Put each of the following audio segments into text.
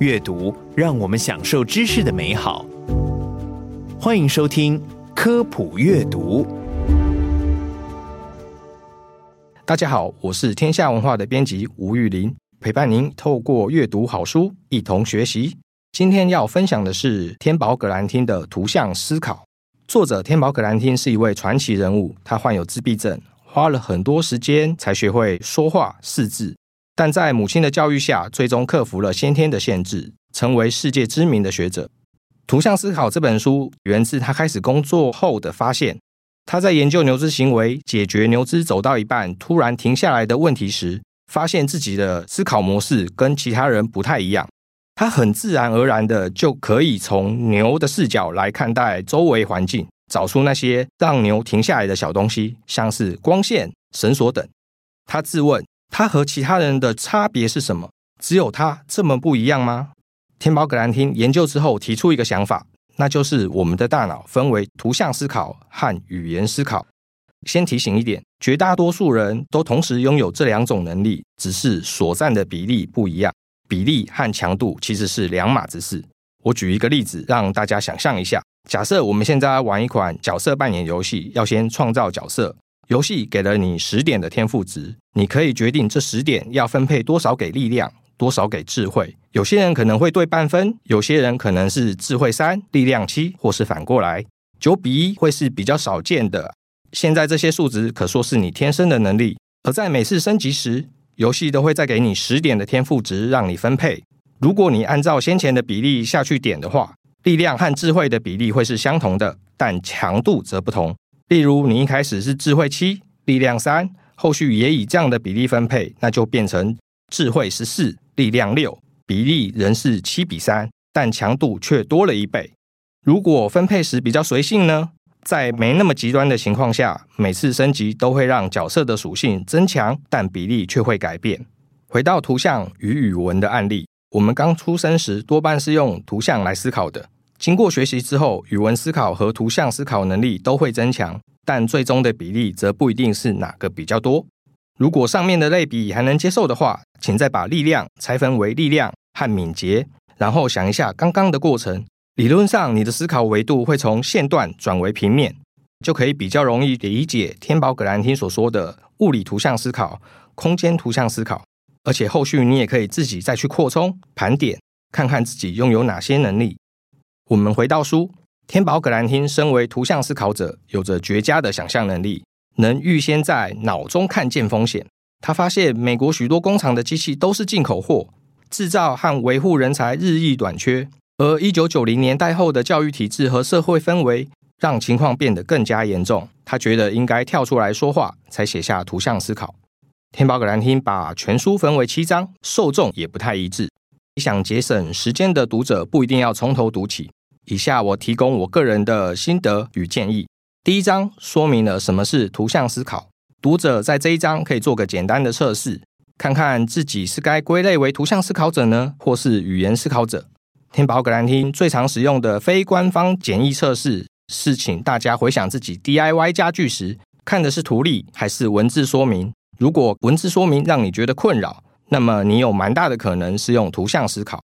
阅读让我们享受知识的美好。欢迎收听科普阅读。大家好，我是天下文化的编辑吴玉林，陪伴您透过阅读好书，一同学习。今天要分享的是天宝葛兰汀的图像思考。作者天宝葛兰汀是一位传奇人物，他患有自闭症，花了很多时间才学会说话识字。但在母亲的教育下，最终克服了先天的限制，成为世界知名的学者。图像思考这本书源自他开始工作后的发现。他在研究牛只行为、解决牛只走到一半突然停下来的问题时，发现自己的思考模式跟其他人不太一样。他很自然而然的就可以从牛的视角来看待周围环境，找出那些让牛停下来的小东西，像是光线、绳索等。他自问。他和其他人的差别是什么？只有他这么不一样吗？天宝葛兰汀研究之后提出一个想法，那就是我们的大脑分为图像思考和语言思考。先提醒一点，绝大多数人都同时拥有这两种能力，只是所占的比例不一样。比例和强度其实是两码子事。我举一个例子，让大家想象一下：假设我们现在玩一款角色扮演游戏，要先创造角色。游戏给了你十点的天赋值，你可以决定这十点要分配多少给力量，多少给智慧。有些人可能会对半分，有些人可能是智慧三，力量七，或是反过来。九比一会是比较少见的。现在这些数值可说是你天生的能力，而在每次升级时，游戏都会再给你十点的天赋值让你分配。如果你按照先前的比例下去点的话，力量和智慧的比例会是相同的，但强度则不同。例如，你一开始是智慧七，力量三，后续也以这样的比例分配，那就变成智慧十四，力量六，比例仍是七比三，但强度却多了一倍。如果分配时比较随性呢？在没那么极端的情况下，每次升级都会让角色的属性增强，但比例却会改变。回到图像与语文的案例，我们刚出生时多半是用图像来思考的。经过学习之后，语文思考和图像思考能力都会增强，但最终的比例则不一定是哪个比较多。如果上面的类比还能接受的话，请再把力量拆分为力量和敏捷，然后想一下刚刚的过程。理论上，你的思考维度会从线段转为平面，就可以比较容易理解天宝葛兰汀所说的物理图像思考、空间图像思考。而且后续你也可以自己再去扩充、盘点，看看自己拥有哪些能力。我们回到书，天宝葛兰汀身为图像思考者，有着绝佳的想象能力，能预先在脑中看见风险。他发现美国许多工厂的机器都是进口货，制造和维护人才日益短缺。而一九九零年代后的教育体制和社会氛围，让情况变得更加严重。他觉得应该跳出来说话，才写下图像思考。天宝葛兰汀把全书分为七章，受众也不太一致。想节省时间的读者不一定要从头读起。以下我提供我个人的心得与建议。第一章说明了什么是图像思考，读者在这一章可以做个简单的测试，看看自己是该归类为图像思考者呢，或是语言思考者。天宝葛兰汀最常使用的非官方简易测试是，请大家回想自己 DIY 家具时看的是图例还是文字说明。如果文字说明让你觉得困扰，那么你有蛮大的可能是用图像思考。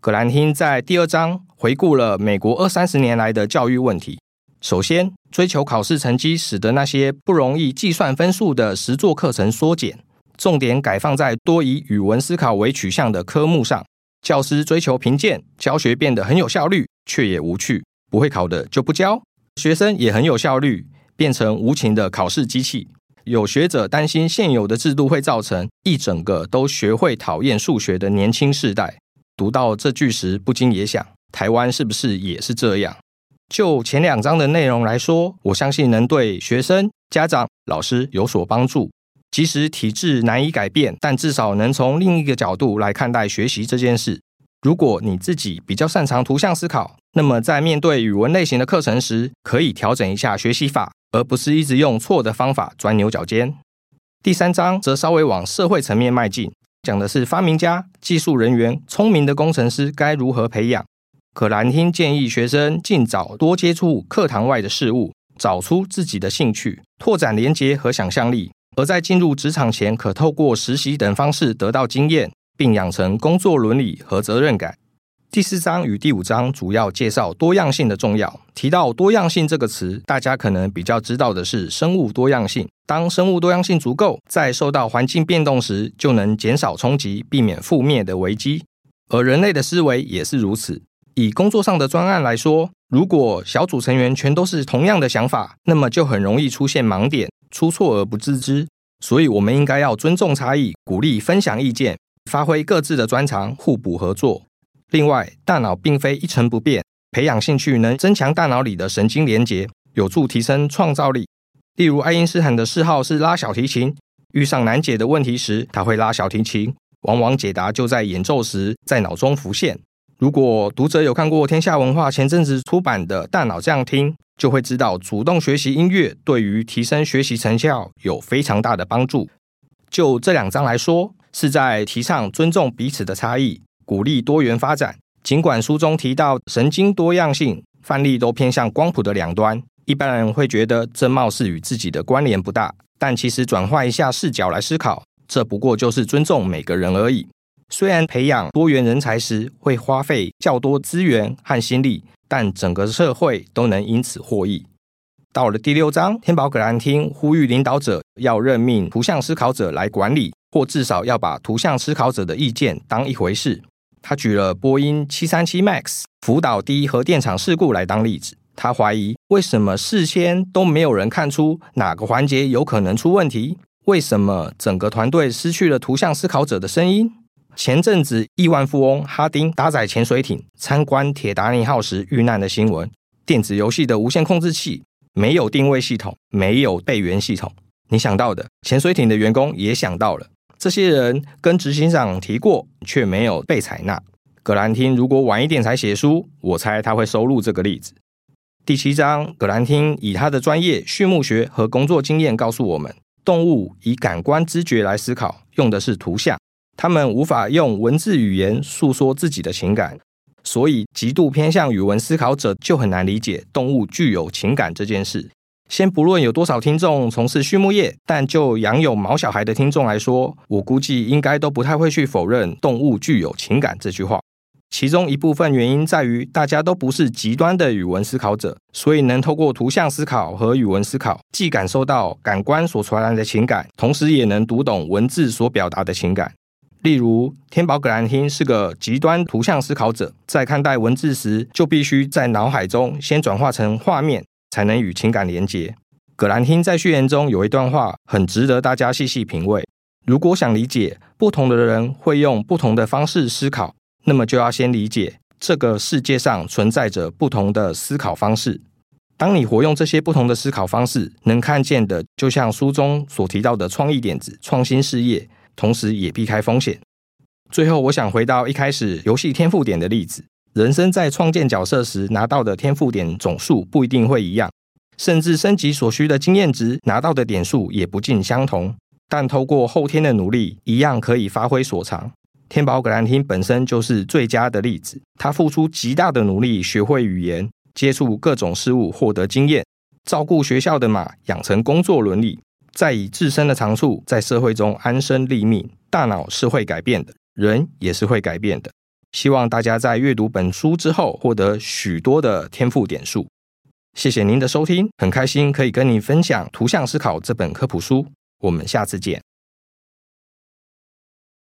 葛兰汀在第二章回顾了美国二三十年来的教育问题。首先，追求考试成绩，使得那些不容易计算分数的实作课程缩减，重点改放在多以语文思考为取向的科目上。教师追求评鉴，教学变得很有效率，却也无趣。不会考的就不教，学生也很有效率，变成无情的考试机器。有学者担心现有的制度会造成一整个都学会讨厌数学的年轻世代。读到这句时，不禁也想，台湾是不是也是这样？就前两章的内容来说，我相信能对学生、家长、老师有所帮助。即使体制难以改变，但至少能从另一个角度来看待学习这件事。如果你自己比较擅长图像思考，那么在面对语文类型的课程时，可以调整一下学习法，而不是一直用错的方法钻牛角尖。第三章则稍微往社会层面迈进，讲的是发明家、技术人员、聪明的工程师该如何培养。可兰汀建议学生尽早多接触课堂外的事物，找出自己的兴趣，拓展连结和想象力。而在进入职场前，可透过实习等方式得到经验，并养成工作伦理和责任感。第四章与第五章主要介绍多样性的重要。提到多样性这个词，大家可能比较知道的是生物多样性。当生物多样性足够，在受到环境变动时，就能减少冲击，避免覆灭的危机。而人类的思维也是如此。以工作上的专案来说，如果小组成员全都是同样的想法，那么就很容易出现盲点。出错而不自知，所以我们应该要尊重差异，鼓励分享意见，发挥各自的专长，互补合作。另外，大脑并非一成不变，培养兴趣能增强大脑里的神经连结，有助提升创造力。例如，爱因斯坦的嗜好是拉小提琴，遇上难解的问题时，他会拉小提琴，往往解答就在演奏时在脑中浮现。如果读者有看过天下文化前阵子出版的《大脑这样听》，就会知道主动学习音乐对于提升学习成效有非常大的帮助。就这两章来说，是在提倡尊重彼此的差异，鼓励多元发展。尽管书中提到神经多样性范例都偏向光谱的两端，一般人会觉得这貌似与自己的关联不大。但其实转换一下视角来思考，这不过就是尊重每个人而已。虽然培养多元人才时会花费较多资源和心力，但整个社会都能因此获益。到了第六章，天宝葛兰汀呼吁领导者要任命图像思考者来管理，或至少要把图像思考者的意见当一回事。他举了波音七三七 MAX 福岛第一核电厂事故来当例子。他怀疑为什么事先都没有人看出哪个环节有可能出问题？为什么整个团队失去了图像思考者的声音？前阵子亿万富翁哈丁搭载潜水艇参观铁达尼号时遇难的新闻，电子游戏的无线控制器没有定位系统，没有备援系统。你想到的，潜水艇的员工也想到了。这些人跟执行长提过，却没有被采纳。葛兰汀如果晚一点才写书，我猜他会收录这个例子。第七章，葛兰汀以他的专业畜牧学和工作经验告诉我们，动物以感官知觉来思考，用的是图像。他们无法用文字语言诉说自己的情感，所以极度偏向语文思考者就很难理解动物具有情感这件事。先不论有多少听众从事畜牧业，但就养有毛小孩的听众来说，我估计应该都不太会去否认动物具有情感这句话。其中一部分原因在于大家都不是极端的语文思考者，所以能透过图像思考和语文思考，既感受到感官所传来的情感，同时也能读懂文字所表达的情感。例如，天宝葛兰汀是个极端图像思考者，在看待文字时，就必须在脑海中先转化成画面，才能与情感连接。葛兰汀在序言中有一段话，很值得大家细细品味。如果想理解不同的人会用不同的方式思考，那么就要先理解这个世界上存在着不同的思考方式。当你活用这些不同的思考方式，能看见的，就像书中所提到的创意点子、创新事业。同时也避开风险。最后，我想回到一开始游戏天赋点的例子。人生在创建角色时拿到的天赋点总数不一定会一样，甚至升级所需的经验值拿到的点数也不尽相同。但透过后天的努力，一样可以发挥所长。天宝葛兰汀本身就是最佳的例子。他付出极大的努力，学会语言，接触各种事物，获得经验，照顾学校的马，养成工作伦理。再以自身的长处在社会中安身立命，大脑是会改变的，人也是会改变的。希望大家在阅读本书之后获得许多的天赋点数。谢谢您的收听，很开心可以跟你分享《图像思考》这本科普书。我们下次见。